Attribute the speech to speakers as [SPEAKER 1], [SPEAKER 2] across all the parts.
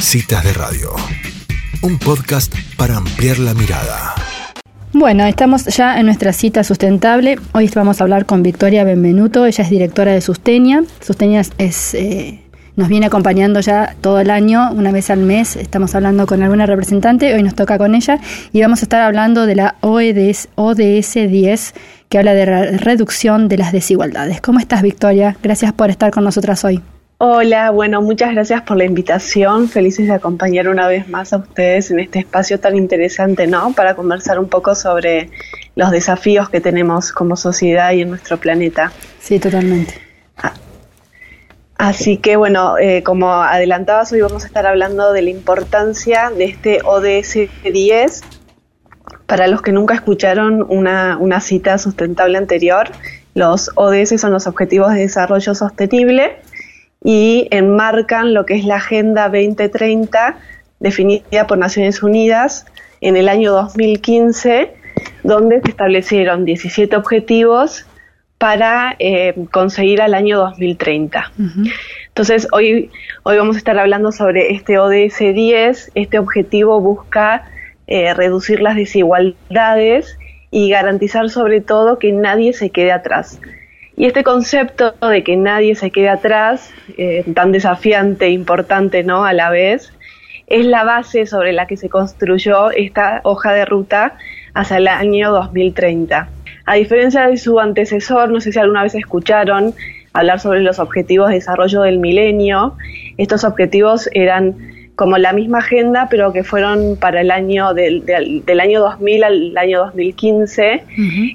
[SPEAKER 1] Citas de Radio, un podcast para ampliar la mirada.
[SPEAKER 2] Bueno, estamos ya en nuestra cita sustentable. Hoy vamos a hablar con Victoria Benvenuto. Ella es directora de Sustenia. Sustenia es, eh, nos viene acompañando ya todo el año, una vez al mes. Estamos hablando con alguna representante. Hoy nos toca con ella y vamos a estar hablando de la ODS, ODS 10, que habla de reducción de las desigualdades. ¿Cómo estás, Victoria? Gracias por estar con nosotras hoy.
[SPEAKER 3] Hola, bueno, muchas gracias por la invitación. Felices de acompañar una vez más a ustedes en este espacio tan interesante, ¿no? Para conversar un poco sobre los desafíos que tenemos como sociedad y en nuestro planeta.
[SPEAKER 2] Sí, totalmente.
[SPEAKER 3] Ah, así que, bueno, eh, como adelantabas, hoy vamos a estar hablando de la importancia de este ODS 10. Para los que nunca escucharon una, una cita sustentable anterior, los ODS son los Objetivos de Desarrollo Sostenible y enmarcan lo que es la Agenda 2030 definida por Naciones Unidas en el año 2015, donde se establecieron 17 objetivos para eh, conseguir al año 2030. Entonces, hoy, hoy vamos a estar hablando sobre este ODS 10. Este objetivo busca eh, reducir las desigualdades y garantizar sobre todo que nadie se quede atrás. Y este concepto de que nadie se quede atrás, eh, tan desafiante e importante ¿no? a la vez, es la base sobre la que se construyó esta hoja de ruta hacia el año 2030. A diferencia de su antecesor, no sé si alguna vez escucharon hablar sobre los objetivos de desarrollo del milenio, estos objetivos eran como la misma agenda, pero que fueron para el año del, año 2000 al año 2015.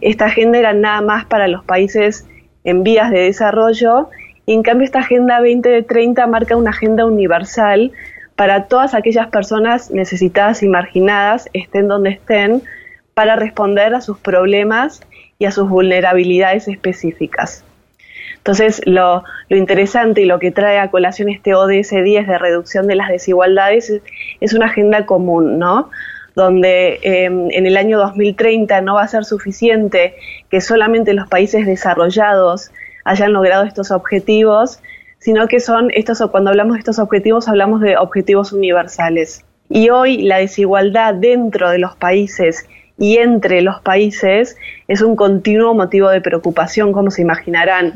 [SPEAKER 3] Esta agenda era nada más para los países en vías de desarrollo y en cambio esta Agenda 2030 marca una agenda universal para todas aquellas personas necesitadas y marginadas, estén donde estén, para responder a sus problemas y a sus vulnerabilidades específicas. Entonces, lo, interesante y lo que trae a colación este ODS 10 de reducción de las desigualdades es, una agenda común, ¿no? Donde em, en el año 2030 no va a ser suficiente que solamente los países desarrollados hayan logrado estos objetivos, sino que son estos, cuando hablamos de estos objetivos, hablamos de objetivos universales. Y hoy la desigualdad dentro de los países y entre los países es un continuo motivo de preocupación, como se imaginarán.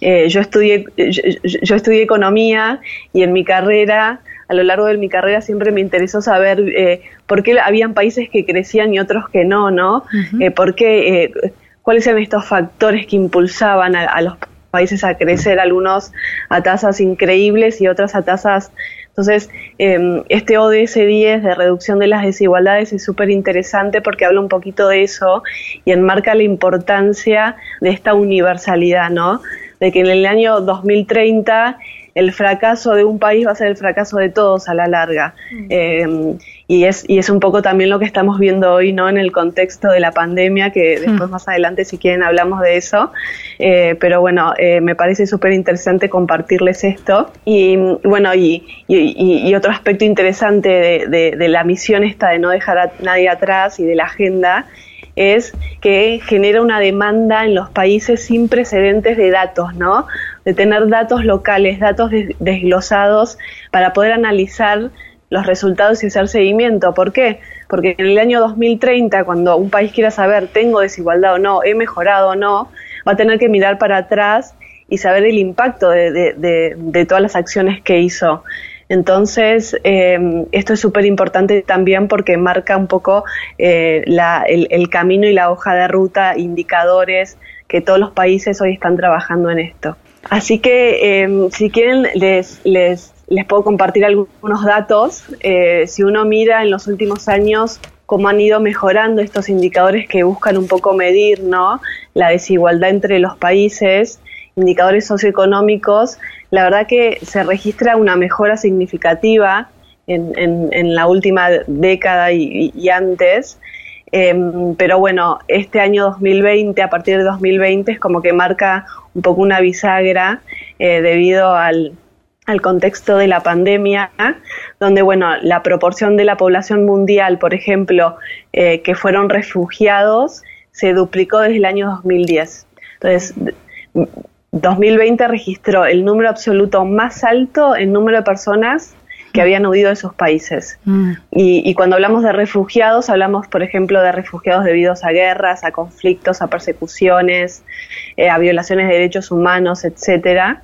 [SPEAKER 3] Eh, yo, estudié, yo, estudié economía y en mi carrera a lo largo de mi carrera siempre me interesó saber eh, por qué habían países que crecían y otros que no, ¿no? Eh, por qué, eh, cuáles eran estos factores que impulsaban a, los países a crecer, algunos a tasas increíbles y otras a tasas... Entonces, em, este ODS 10 de reducción de las desigualdades es súper interesante porque habla un poquito de eso y enmarca la importancia de esta universalidad, ¿no? De que en el año 2030 el fracaso de un país va a ser el fracaso de todos a la larga. Mm. Eh, y, es, y es un poco también lo que estamos viendo hoy, ¿no? En el contexto de la pandemia, que mm. después más adelante, si quieren, hablamos de eso. Eh, pero bueno, eh, me parece súper interesante compartirles esto. Y bueno, y, y, otro aspecto interesante de, de la misión esta de no dejar a nadie atrás y de la agenda es que genera una demanda en los países sin precedentes de datos, ¿no? De tener datos locales, datos desglosados para poder analizar los resultados y hacer seguimiento. ¿Por qué? Porque en el año 2030, cuando un país quiera saber, tengo desigualdad o no, he mejorado o no, va a tener que mirar para atrás y saber el impacto de todas las acciones que hizo. Entonces, em, esto es súper importante también porque marca un poco eh, el, camino y la hoja de ruta, indicadores que todos los países hoy están trabajando en esto. Así que, em, si quieren, les, les, les, puedo compartir algunos datos. Eh, si uno mira en los últimos años cómo han ido mejorando estos indicadores que buscan un poco medir ¿no? la desigualdad entre los países, indicadores socioeconómicos, la verdad que se registra una mejora significativa en, la última década y, antes. Em, pero bueno, este año 2020, a partir de 2020, es como que marca un poco una bisagra eh, debido al, al contexto de la pandemia, donde bueno, la proporción de la población mundial, por ejemplo, eh, que fueron refugiados, se duplicó desde el año 2010. Entonces, 2020 registró el número absoluto más alto en número de personas que habían huido de sus países. Mm. Y, cuando hablamos de refugiados, hablamos, por ejemplo, de refugiados debidos a guerras, a conflictos, a persecuciones, eh, a violaciones de derechos humanos, etcétera.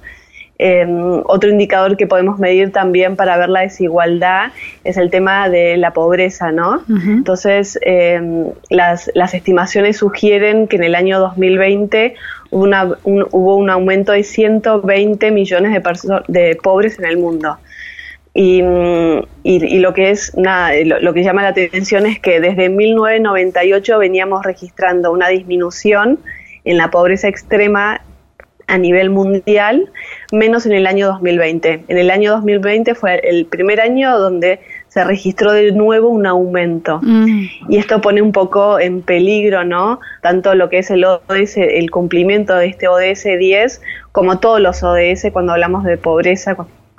[SPEAKER 3] Em, otro indicador que podemos medir también para ver la desigualdad es el tema de la pobreza, ¿no? Entonces, em, las, las, estimaciones sugieren que en el año 2020 hubo, una, un, hubo un aumento de 120 millones de, de pobres en el mundo. Y, y, lo que es nada, lo, lo, que llama la atención es que desde 1998 veníamos registrando una disminución en la pobreza extrema a nivel mundial, menos en el año 2020. En el año 2020 fue el primer año donde se registró de nuevo un aumento. Mm. Y esto pone un poco en peligro, ¿no? Tanto lo que es el ODS, el cumplimiento de este ODS 10, como todos los ODS cuando hablamos de pobreza,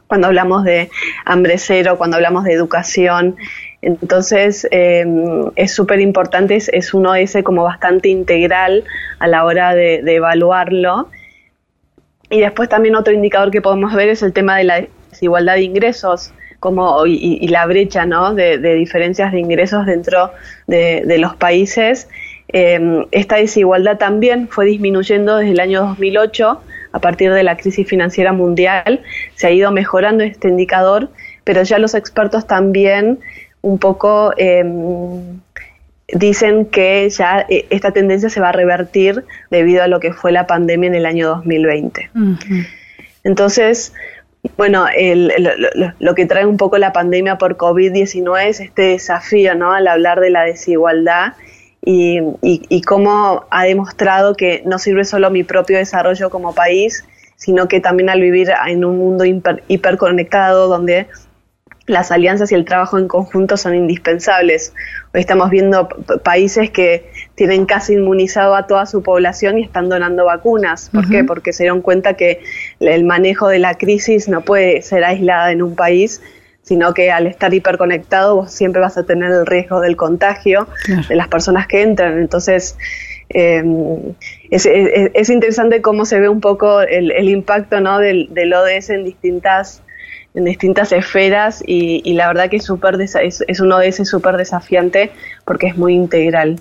[SPEAKER 3] cuando hablamos de hambre cero, cuando hablamos de educación. Entonces, em, es súper importante, es, un ODS como bastante integral a la hora de evaluarlo y después también otro indicador que podemos ver es el tema de la desigualdad de ingresos como, y, la brecha ¿no? de, diferencias de ingresos dentro de, los países. Em, esta desigualdad también fue disminuyendo desde el año 2008 a partir de la crisis financiera mundial. Se ha ido mejorando este indicador, pero ya los expertos también un poco em, dicen que ya eh, esta tendencia se va a revertir debido a lo que fue la pandemia en el año 2020. Entonces, bueno, lo, que trae un poco la pandemia por COVID-19 es este desafío, ¿no? Al hablar de la desigualdad y, y, cómo ha demostrado que no sirve solo mi propio desarrollo como país, sino que también al vivir en un mundo hiperconectado donde las alianzas y el trabajo en conjunto son indispensables. Hoy estamos viendo países que tienen casi inmunizado a toda su población y están donando vacunas. ¿Por qué? Porque se dieron cuenta que el manejo de la crisis no puede ser aislada en un país, sino que al estar hiperconectado vos siempre vas a tener el riesgo del contagio de las personas que entran. Entonces, em, es, interesante cómo se ve un poco el, impacto ¿no? del, del ODS en distintas en distintas esferas y, la verdad que es, super es, es uno de esos súper desafiante porque es muy integral.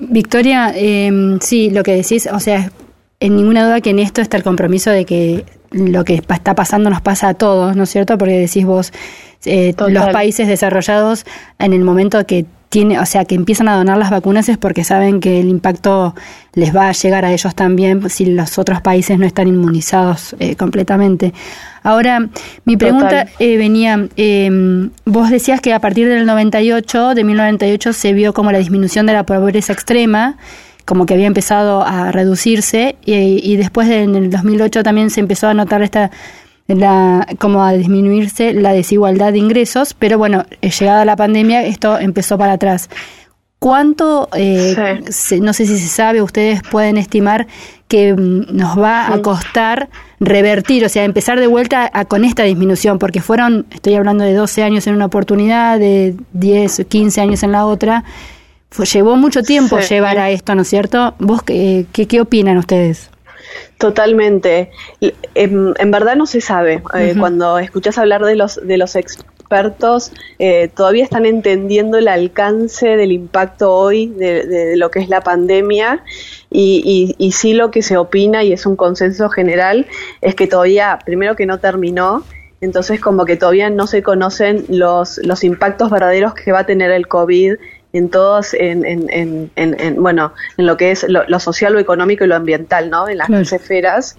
[SPEAKER 2] Victoria, eh, sí, lo que decís, o sea, en ninguna duda que en esto está el compromiso de que lo que está pasando nos pasa a todos, ¿no es cierto? Porque decís vos, eh, los países desarrollados en el momento que tiene, o sea, que empiezan a donar las vacunas es porque saben que el impacto les va a llegar a ellos también si los otros países no están inmunizados eh, completamente. Ahora, mi pregunta eh, venía, em, vos decías que a partir del 98, de 1998, se vio como la disminución de la pobreza extrema, como que había empezado a reducirse, y, y después en el 2008 también se empezó a notar esta la, como a disminuirse la desigualdad de ingresos, pero bueno, eh, llegada la pandemia esto empezó para atrás. ¿Cuánto, eh, no sé si se sabe, ustedes pueden estimar que mm, nos va a costar revertir, o sea, empezar de vuelta con esta disminución? Porque fueron, estoy hablando de 12 años en una oportunidad, de 10, 15 años en la otra. Fue, llevó mucho tiempo llevar a esto, ¿no es cierto? ¿Vos qué, qué, qué opinan ustedes?
[SPEAKER 3] Totalmente. En, verdad no se sabe. Eh, cuando escuchas hablar de los, de los expertos, eh, todavía están entendiendo el alcance del impacto hoy de, lo que es la pandemia y, y, sí lo que se opina y es un consenso general es que todavía, primero que no terminó, entonces como que todavía no se conocen los, los impactos verdaderos que va a tener el COVID en todos, en, en, en, bueno, en lo que es lo, social, lo económico y lo ambiental, ¿no? En las esferas.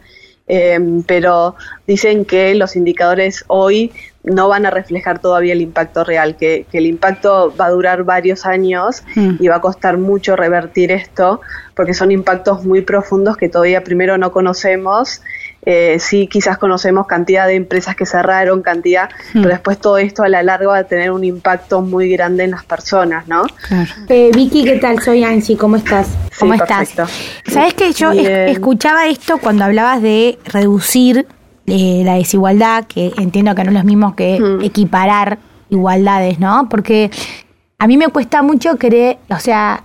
[SPEAKER 3] Em, pero dicen que los indicadores hoy no van a reflejar todavía el impacto real, que, que el impacto va a durar varios años mm. y va a costar mucho revertir esto, porque son impactos muy profundos que todavía primero no conocemos eh, sí quizás conocemos cantidad de empresas que cerraron, cantidad, hmm. pero después todo esto a la larga va a tener un impacto muy grande en las personas, ¿no?
[SPEAKER 4] Eh, Vicky, ¿qué tal? Soy Angie, ¿cómo estás? ¿Cómo estás? Sabes que yo escuchaba esto cuando hablabas de reducir eh, la desigualdad, que entiendo que no es lo mismo que hmm. equiparar igualdades, ¿no? Porque a mí me cuesta mucho creer, o sea,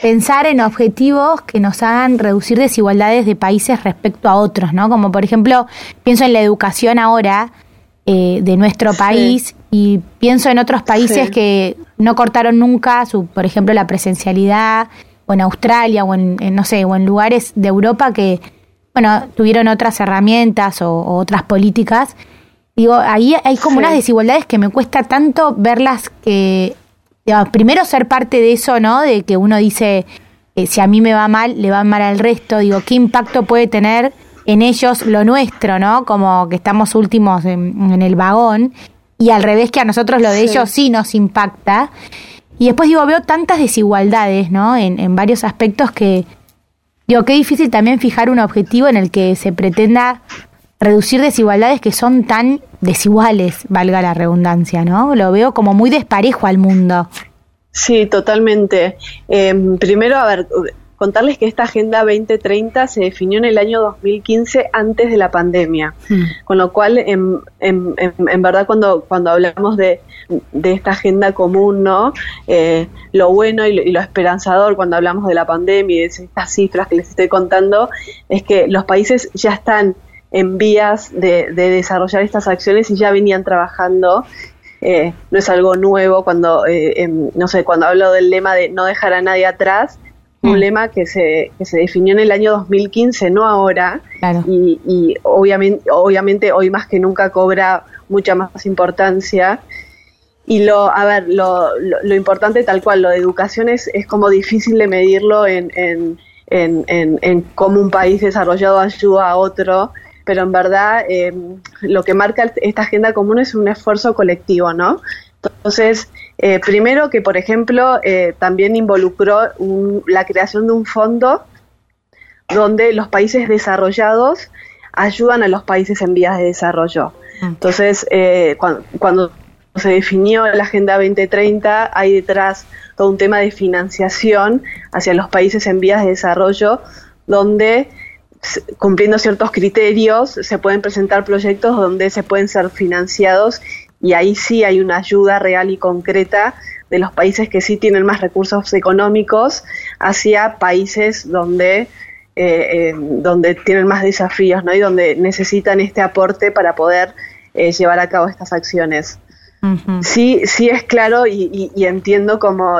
[SPEAKER 4] pensar en objetivos que nos hagan reducir desigualdades de países respecto a otros, ¿no? Como por ejemplo, pienso en la educación ahora, eh, de nuestro país y pienso en otros países que no cortaron nunca, su, por ejemplo, la presencialidad, o en Australia, o en, no sé, o en lugares de Europa que, bueno, tuvieron otras herramientas o, otras políticas. Digo, ahí hay como unas desigualdades que me cuesta tanto verlas que, primero ser parte de eso, ¿no? De que uno dice, eh, si a mí me va mal, le va mal al resto. Digo, ¿qué impacto puede tener en ellos lo nuestro, ¿no? Como que estamos últimos en, el vagón y al revés que a nosotros lo de ellos sí nos impacta. Y después digo, veo tantas desigualdades, ¿no? En, en varios aspectos que, digo, qué difícil también fijar un objetivo en el que se pretenda reducir desigualdades que son tan desiguales, valga la redundancia, ¿no? Lo veo como muy desparejo al mundo.
[SPEAKER 3] Sí, totalmente. Eh, primero, a ver, contarles que esta Agenda 2030 se definió en el año 2015 antes de la pandemia, hmm. con lo cual en, en, en, verdad cuando, cuando hablamos de, de, esta agenda común, ¿no? Eh, lo bueno y lo, esperanzador cuando hablamos de la pandemia y de estas cifras que les estoy contando es que los países ya están en vías de, de desarrollar estas acciones y ya venían trabajando eh, no es algo nuevo cuando, eh, no sé, cuando hablo del lema de no dejar a nadie atrás, un mm. lema que se, que se definió en el año 2015, no ahora, y, y, obviamente, obviamente hoy más que nunca cobra mucha más importancia. Y lo, a ver, lo, lo, importante tal cual, lo de educación es, es como difícil de medirlo en, en, en, en, cómo un país desarrollado ayuda a otro, pero en verdad eh, lo que marca esta agenda común es un esfuerzo colectivo, ¿no? Entonces, eh, primero que, por ejemplo, eh, también involucró la creación de un fondo donde los países desarrollados ayudan a los países en vías de desarrollo. Mm. Entonces, eh, cuando, se definió la Agenda 2030, hay detrás todo un tema de financiación hacia los países en vías de desarrollo, donde cumpliendo ciertos criterios se pueden presentar proyectos donde se pueden ser financiados y ahí sí hay una ayuda real y concreta de los países que sí tienen más recursos económicos hacia países donde eh, eh, donde tienen más desafíos ¿no? y donde necesitan este aporte para poder eh, llevar a cabo estas acciones. Sí, sí es claro y, entiendo como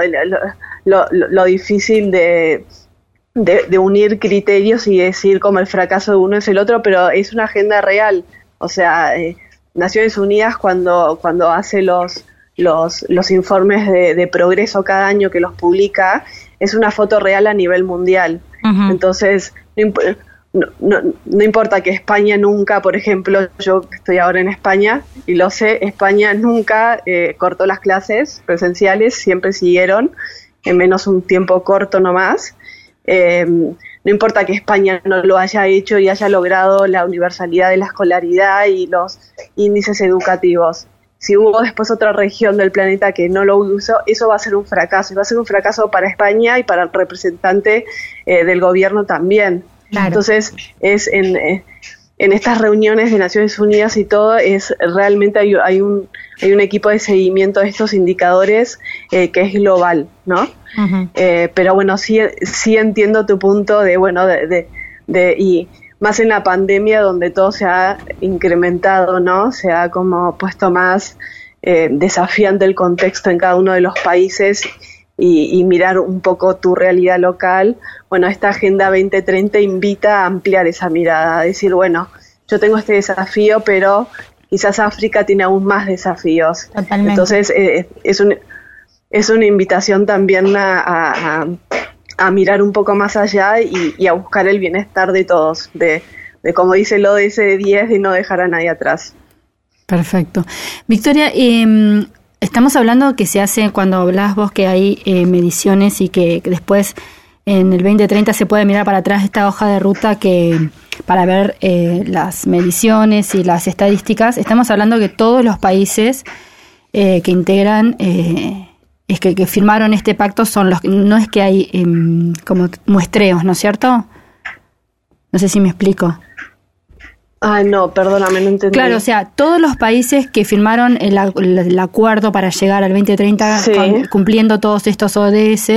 [SPEAKER 3] lo, difícil de, de, unir criterios y decir como el fracaso de uno es el otro, pero es una agenda real. O sea, Naciones Unidas cuando, cuando hace los, los, los informes de, progreso cada año que los publica, es una foto real a nivel mundial. Entonces, no, no, no, importa que España nunca, por ejemplo, yo estoy ahora en España y lo sé, España nunca eh, cortó las clases presenciales, siempre siguieron, en menos un tiempo corto nomás. Eh, no importa que España no lo haya hecho y haya logrado la universalidad de la escolaridad y los índices educativos. Si hubo después otra región del planeta que no lo usó, eso va a ser un fracaso. Y va a ser un fracaso para España y para el representante eh, del gobierno también. Entonces, es en, eh, en estas reuniones de Naciones Unidas y todo, es realmente hay, hay, un, hay un equipo de seguimiento de estos indicadores eh, que es global, ¿no? Eh, pero bueno, sí, sí entiendo tu punto de, bueno, de, de, y más en la pandemia donde todo se ha incrementado, ¿no? Se ha como puesto más eh, desafiante el contexto en cada uno de los países y, mirar un poco tu realidad local. Bueno, esta Agenda 2030 invita a ampliar esa mirada, a decir, bueno, yo tengo este desafío, pero quizás África tiene aún más desafíos. Entonces, eh, es, un, es una invitación también a, a, mirar un poco más allá y, a buscar el bienestar de todos, de, de como dice de ese 10, de no dejar a nadie atrás.
[SPEAKER 2] Perfecto. Victoria, eh, Estamos hablando que se hace cuando hablas vos que hay eh, mediciones y que, después en el 2030 se puede mirar para atrás esta hoja de ruta que para ver eh, las mediciones y las estadísticas. Estamos hablando que todos los países eh, que integran, es que, que, firmaron este pacto son los no es que hay em, como muestreos, ¿no es cierto? No sé si me explico.
[SPEAKER 3] Ah, no, perdóname, no entendí.
[SPEAKER 2] Claro, o sea, todos los países que firmaron el, acuerdo para llegar al 2030 cumpliendo todos estos ODS,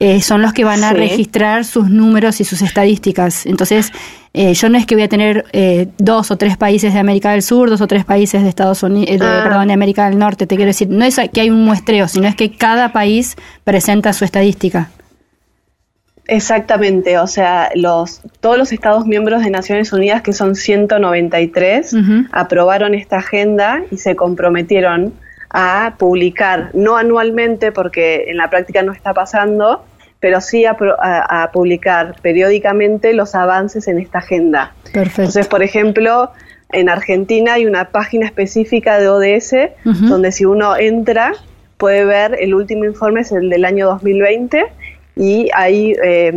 [SPEAKER 2] eh, son los que van a registrar sus números y sus estadísticas. Entonces, eh, yo no es que voy a tener eh, dos o tres países de América del Sur, dos o tres países de Estados Unidos, ah. perdón, de América del Norte, te quiero decir, no es que hay un muestreo, sino es que cada país presenta su estadística.
[SPEAKER 3] Exactamente, o sea, los, todos los Estados miembros de Naciones Unidas, que son 193, aprobaron esta agenda y se comprometieron a publicar, no anualmente porque en la práctica no está pasando, pero sí a, publicar periódicamente los avances en esta agenda. Perfecto. Entonces, por ejemplo, en Argentina hay una página específica de ODS donde si uno entra puede ver el último informe, es el del año 2020, y ahí eh,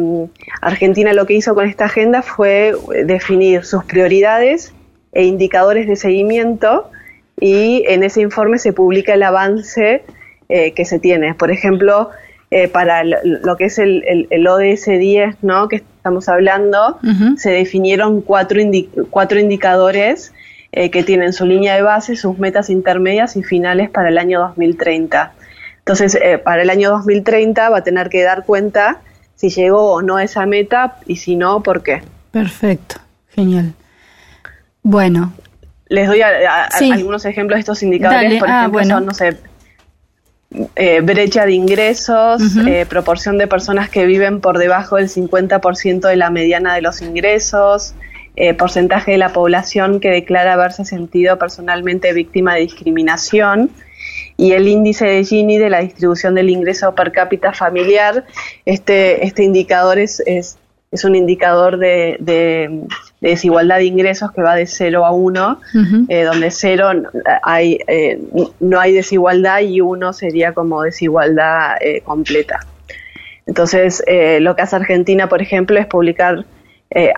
[SPEAKER 3] Argentina lo que hizo con esta agenda fue definir sus prioridades e indicadores de seguimiento y en ese informe se publica el avance eh, que se tiene. Por ejemplo, eh, para lo que es el, ODS 10, ¿no? que estamos hablando, se definieron cuatro, cuatro indicadores eh, que tienen su línea de base, sus metas intermedias y finales para el año 2030. Entonces, para el año 2030 va a tener que dar cuenta si llegó o no a esa meta y si no, por qué.
[SPEAKER 2] Perfecto, genial. Bueno,
[SPEAKER 3] les doy algunos ejemplos de estos indicadores. Por ah, ejemplo, son, no sé, eh, brecha de ingresos, eh, proporción de personas que viven por debajo del 50% de la mediana de los ingresos, eh, porcentaje de la población que declara haberse sentido personalmente víctima de discriminación y el índice de Gini de la distribución del ingreso per cápita familiar. Este, este indicador es, es es un indicador de, desigualdad de ingresos que va de 0 a 1, eh, donde 0 hay, eh, no hay desigualdad y 1 sería como desigualdad eh, completa. Entonces, lo que hace Argentina, por ejemplo, es publicar,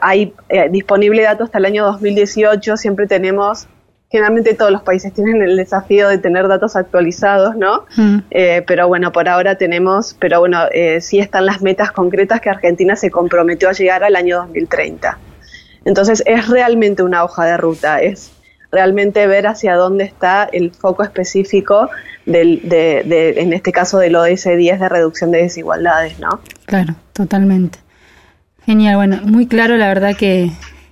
[SPEAKER 3] hay disponible datos hasta el año 2018, siempre tenemos generalmente todos los países tienen el desafío de tener datos actualizados, ¿no? Mm. Eh, pero bueno, por ahora tenemos, pero bueno, eh, sí están las metas concretas que Argentina se comprometió a llegar al año 2030. Entonces es realmente una hoja de ruta, es realmente ver hacia dónde está el foco específico del, de, en este caso del ODS 10 de reducción de desigualdades, ¿no?
[SPEAKER 2] Claro, totalmente. Genial, bueno, muy claro la verdad que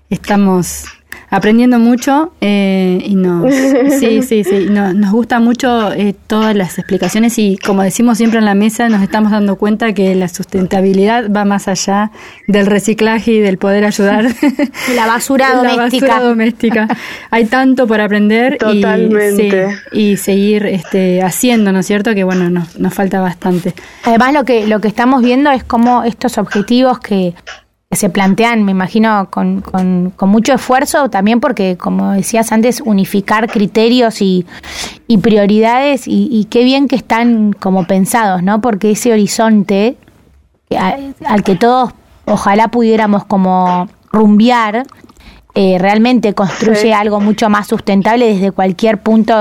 [SPEAKER 2] estamos aprendiendo mucho eh, y nos, sí, sí, sí, nos gusta mucho eh, todas las explicaciones y como decimos siempre en la mesa, nos estamos dando cuenta que la sustentabilidad va más allá del reciclaje y del poder ayudar.
[SPEAKER 4] La basura doméstica. La basura
[SPEAKER 2] doméstica. Hay tanto por aprender Y, seguir este, haciendo, ¿no es cierto? Que bueno, nos, nos falta bastante.
[SPEAKER 4] Además lo que, lo que estamos viendo es cómo estos objetivos que se plantean, me imagino, con, con, mucho esfuerzo, también porque, como decías antes, unificar criterios y, y prioridades y, qué bien que están como pensados, ¿no? Porque ese horizonte al, que todos ojalá pudiéramos como rumbear, eh, realmente construye algo mucho más sustentable desde cualquier punto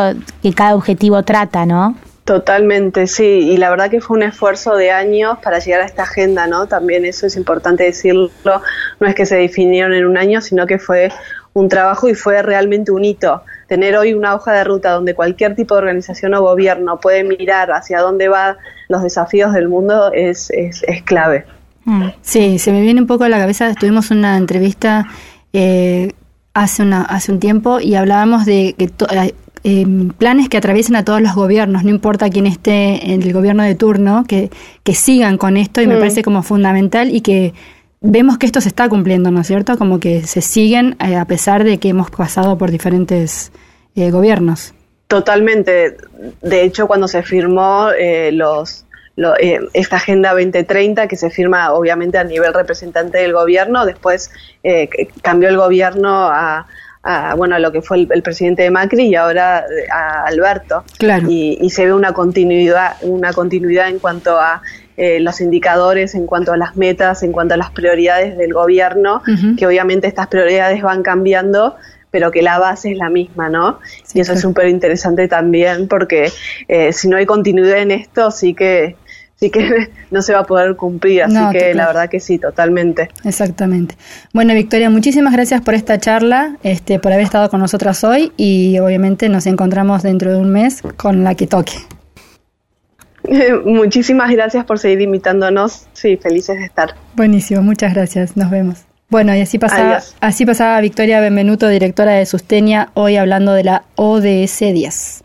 [SPEAKER 4] que cada objetivo trata, ¿no?
[SPEAKER 3] Totalmente, sí, y la verdad que fue un esfuerzo de años para llegar a esta agenda, ¿no? También eso es importante decirlo, no es que se definieron en un año, sino que fue un trabajo y fue realmente un hito. Tener hoy una hoja de ruta donde cualquier tipo de organización o gobierno puede mirar hacia dónde van los desafíos del mundo es, es, es clave.
[SPEAKER 2] Mm. Sí, se me viene un poco a la cabeza, tuvimos una entrevista eh, hace, una, hace un tiempo y hablábamos de que eh, planes que atraviesen a todos los gobiernos, no importa quién esté en el gobierno de turno, que, que sigan con esto y me mm. parece como fundamental y que vemos que esto se está cumpliendo, ¿no es cierto? Como que se siguen eh, a pesar de que hemos pasado por diferentes eh, gobiernos.
[SPEAKER 3] Totalmente. De hecho, cuando se firmó los, esta Agenda 2030, que se firma obviamente a nivel representante del gobierno, después cambió el gobierno a a, bueno, a lo que fue el, presidente de Macri y ahora a Alberto. Y, se ve una continuidad, una continuidad en cuanto a eh, los indicadores, en cuanto a las metas, en cuanto a las prioridades del gobierno, que obviamente estas prioridades van cambiando, pero que la base es la misma, ¿no? y eso es súper interesante también, porque eh, si no hay continuidad en esto, sí que Así que no se va a poder cumplir, así que la verdad que sí, totalmente.
[SPEAKER 2] Exactamente. Bueno, Victoria, muchísimas gracias por esta charla, este, por haber estado con nosotras hoy y obviamente nos encontramos dentro de un mes con la que toque.
[SPEAKER 3] Muchísimas gracias por seguir invitándonos. Sí, felices de estar.
[SPEAKER 2] Buenísimo, muchas gracias. Nos vemos. Bueno, y así pasaba, así pasaba Victoria Benvenuto, directora de Sustenia, hoy hablando de la ODS 10.